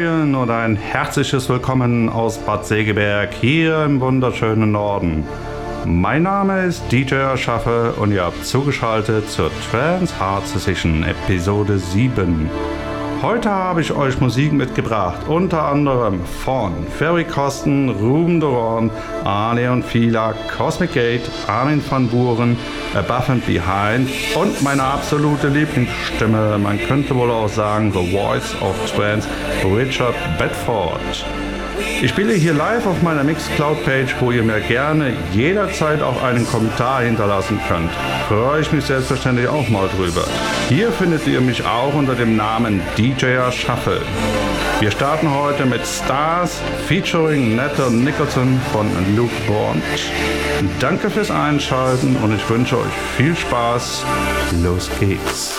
Morgen und ein herzliches Willkommen aus Bad Segeberg hier im wunderschönen Norden. Mein Name ist DJ Schaffe und ihr habt zugeschaltet zur Trans Hard Session Episode 7. Heute habe ich euch Musik mitgebracht, unter anderem von Ferry Kosten, Ruben Doron, Arne und Fila, Cosmic Gate, Armin van Buren, Above and Behind und meine absolute Lieblingsstimme, man könnte wohl auch sagen The Voice of Trance, Richard Bedford. Ich spiele hier live auf meiner Mixcloud-Page, wo ihr mir gerne jederzeit auch einen Kommentar hinterlassen könnt. Freue ich mich selbstverständlich auch mal drüber. Hier findet ihr mich auch unter dem Namen DJ Shuffle. Wir starten heute mit Stars featuring Netta Nicholson von Luke Bond. Danke fürs Einschalten und ich wünsche euch viel Spaß. Los geht's.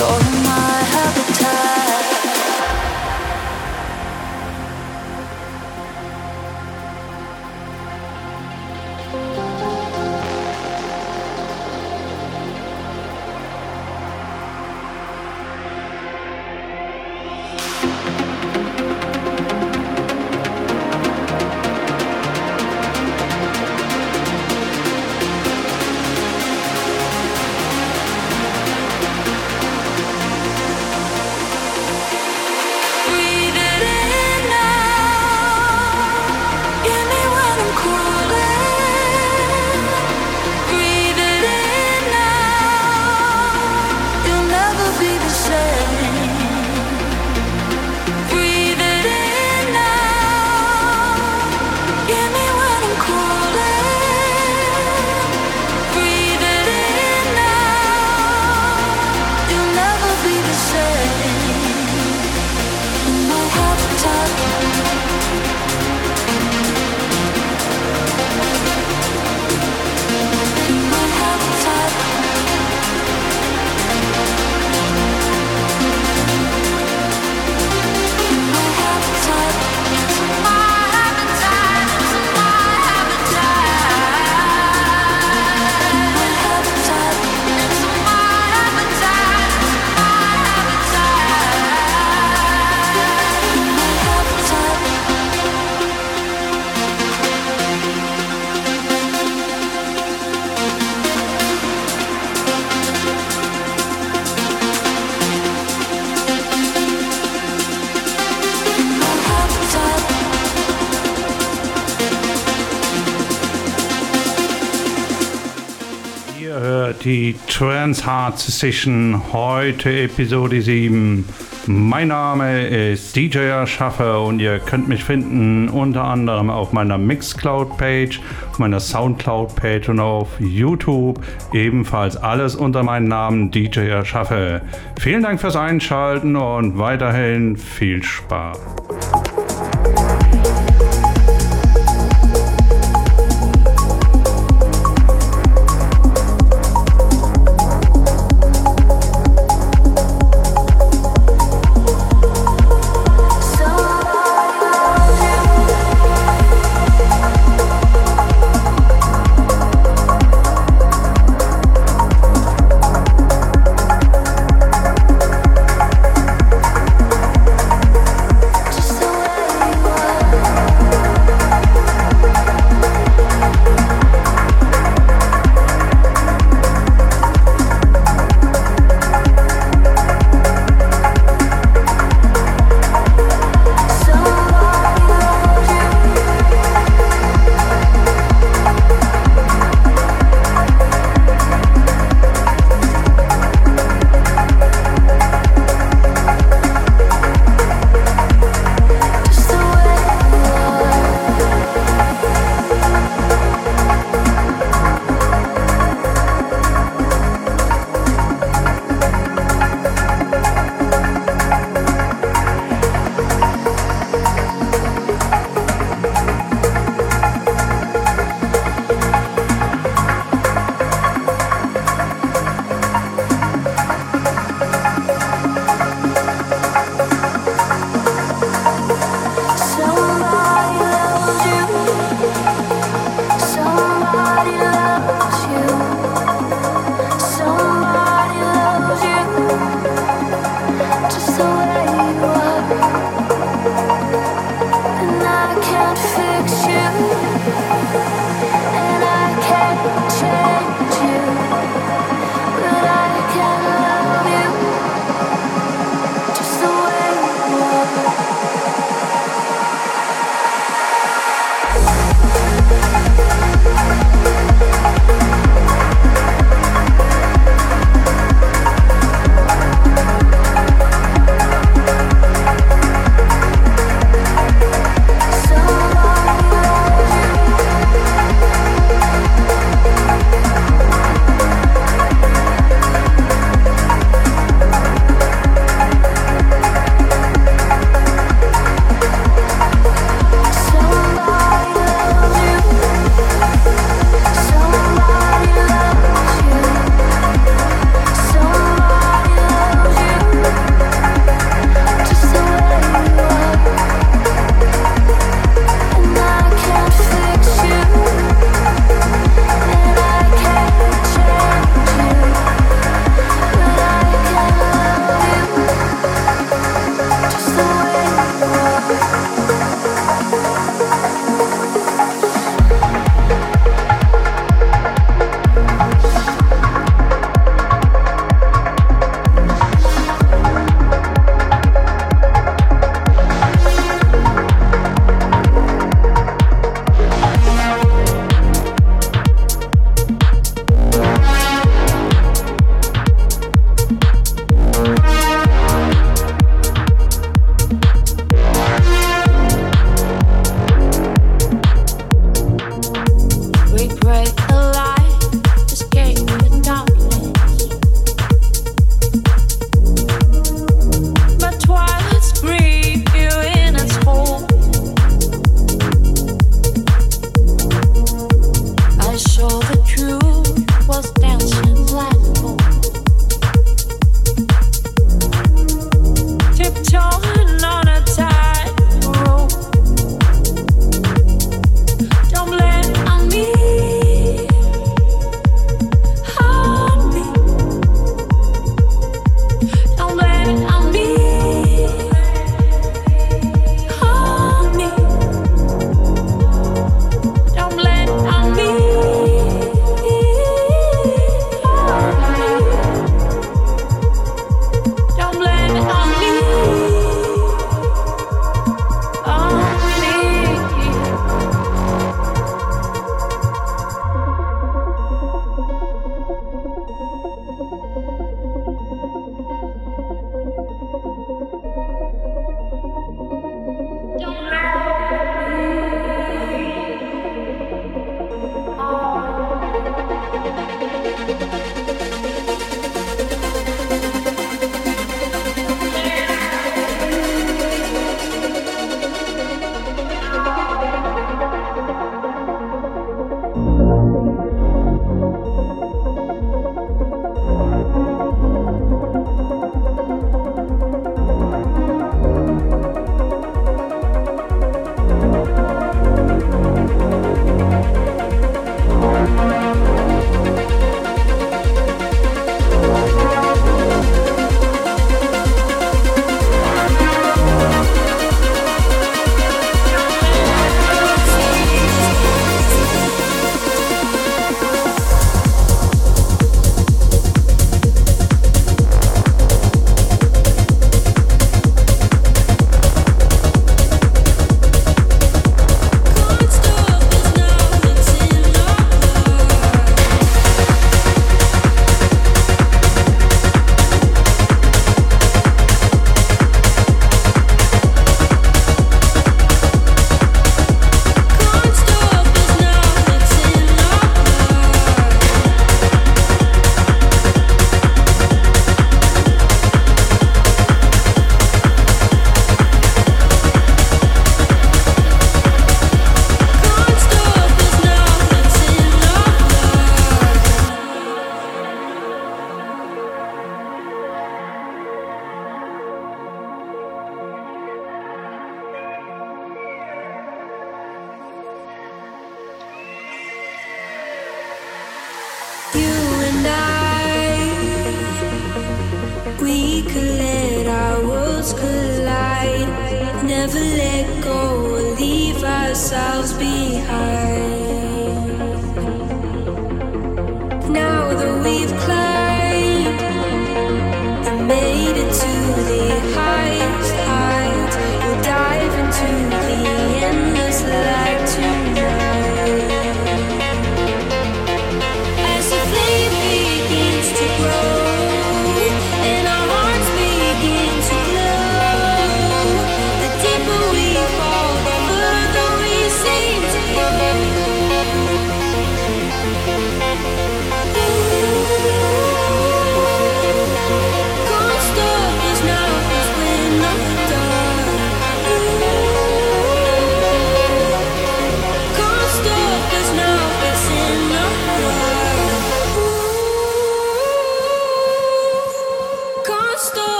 You're die Trans Hard Session, heute Episode 7. Mein Name ist DJ Schaffer und ihr könnt mich finden unter anderem auf meiner Mixcloud-Page, meiner Soundcloud-Page und auf YouTube. Ebenfalls alles unter meinem Namen DJ Schaffer. Vielen Dank fürs Einschalten und weiterhin viel Spaß.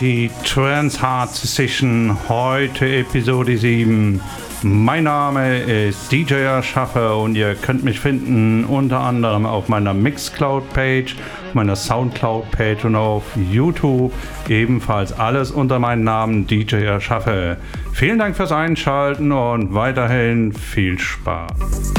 Party Trans Heart Session, heute Episode 7. Mein Name ist DJ Schaffer und ihr könnt mich finden unter anderem auf meiner Mixcloud-Page, meiner Soundcloud-Page und auf YouTube. Ebenfalls alles unter meinem Namen DJ Schaffer. Vielen Dank fürs Einschalten und weiterhin viel Spaß.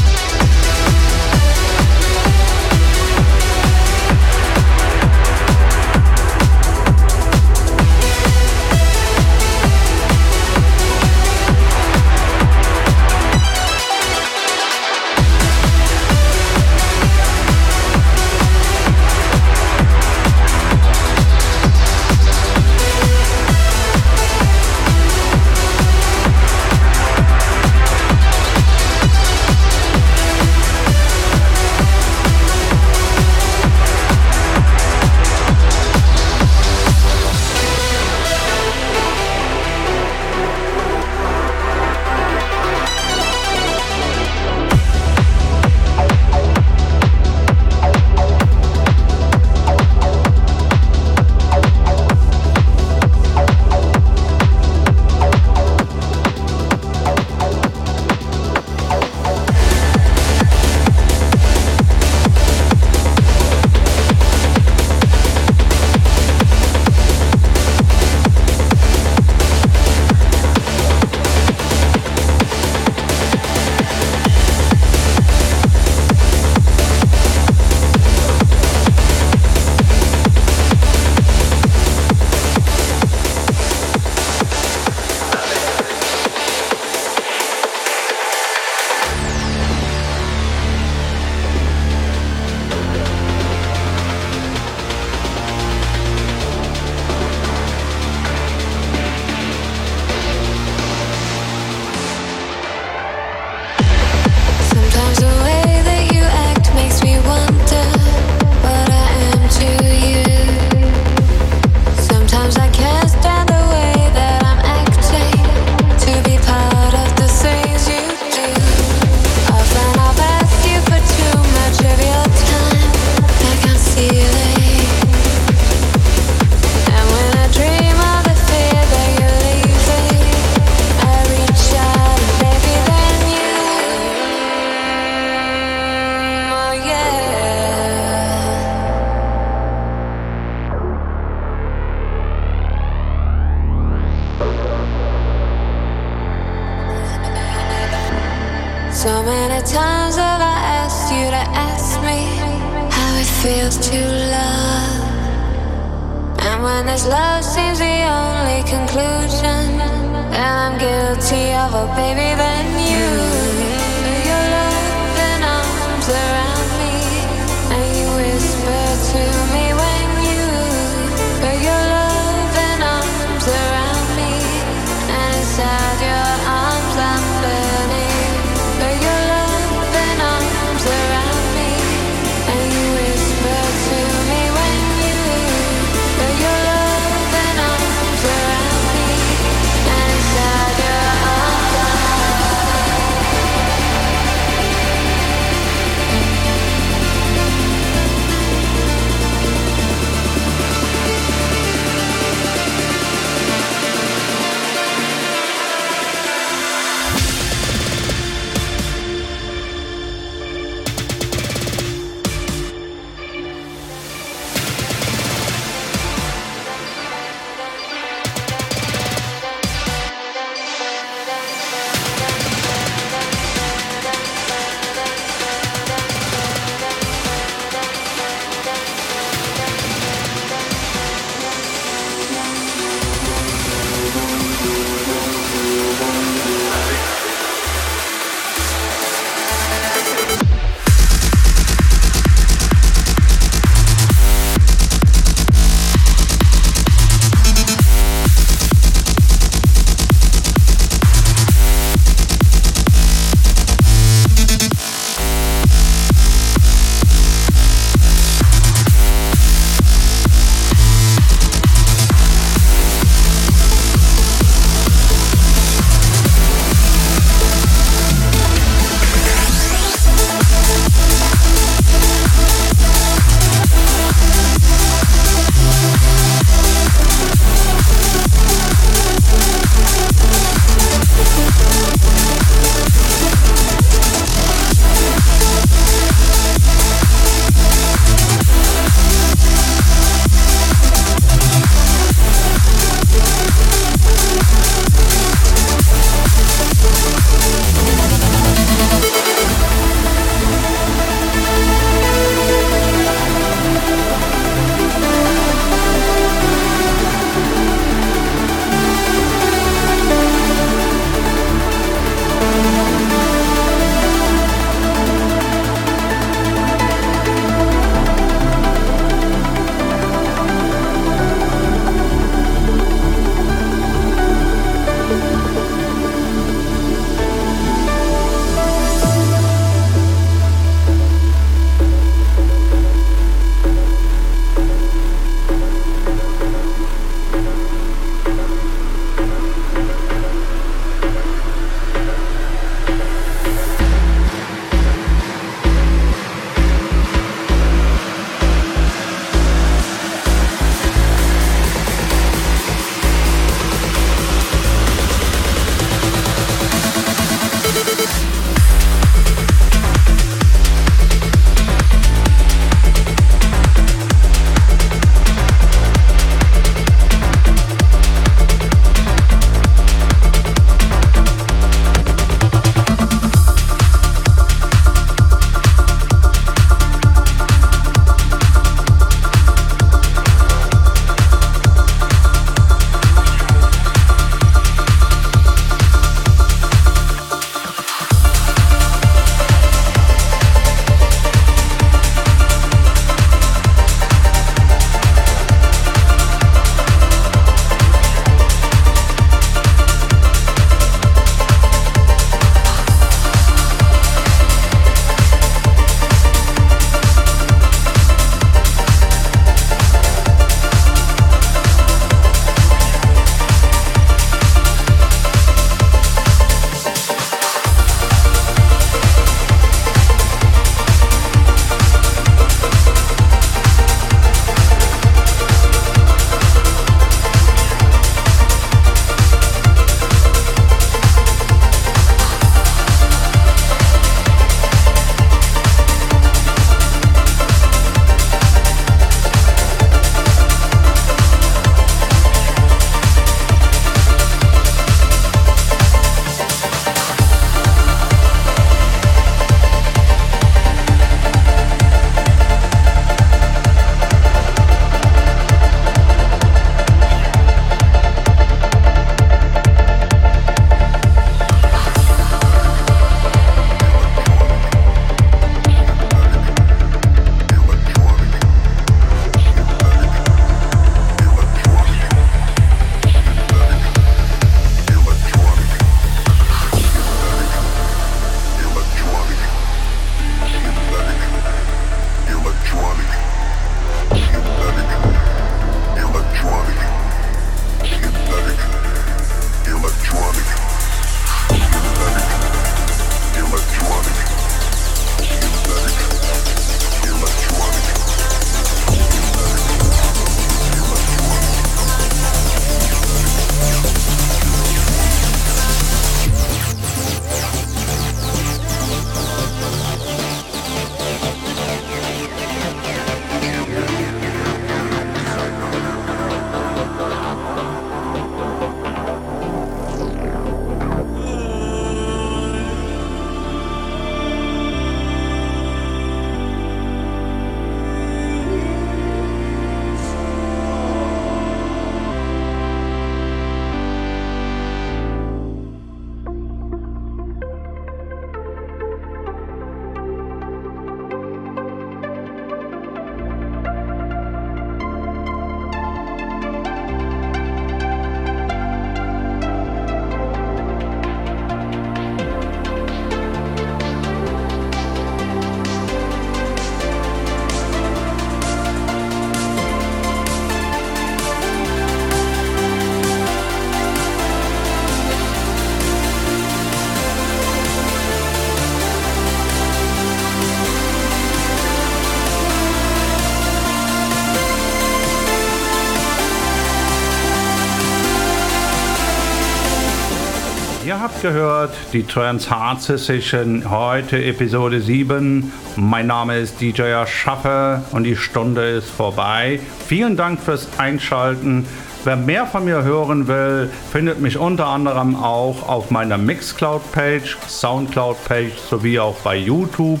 Gehört die Trans Hard Session, heute Episode 7. Mein Name ist DJ Schaffe und die Stunde ist vorbei. Vielen Dank fürs Einschalten. Wer mehr von mir hören will, findet mich unter anderem auch auf meiner Mixcloud-Page, Soundcloud-Page sowie auch bei YouTube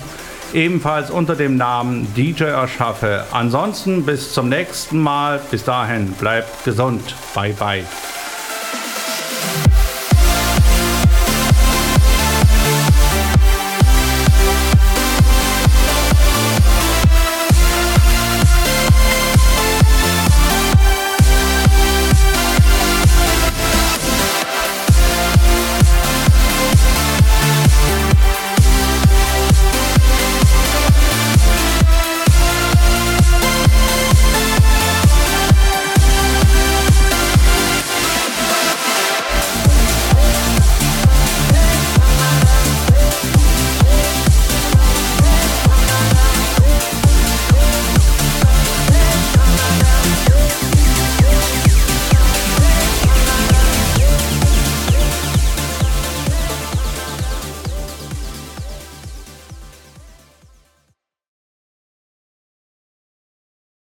ebenfalls unter dem Namen DJ Erschaffe. Ansonsten bis zum nächsten Mal. Bis dahin bleibt gesund. Bye bye.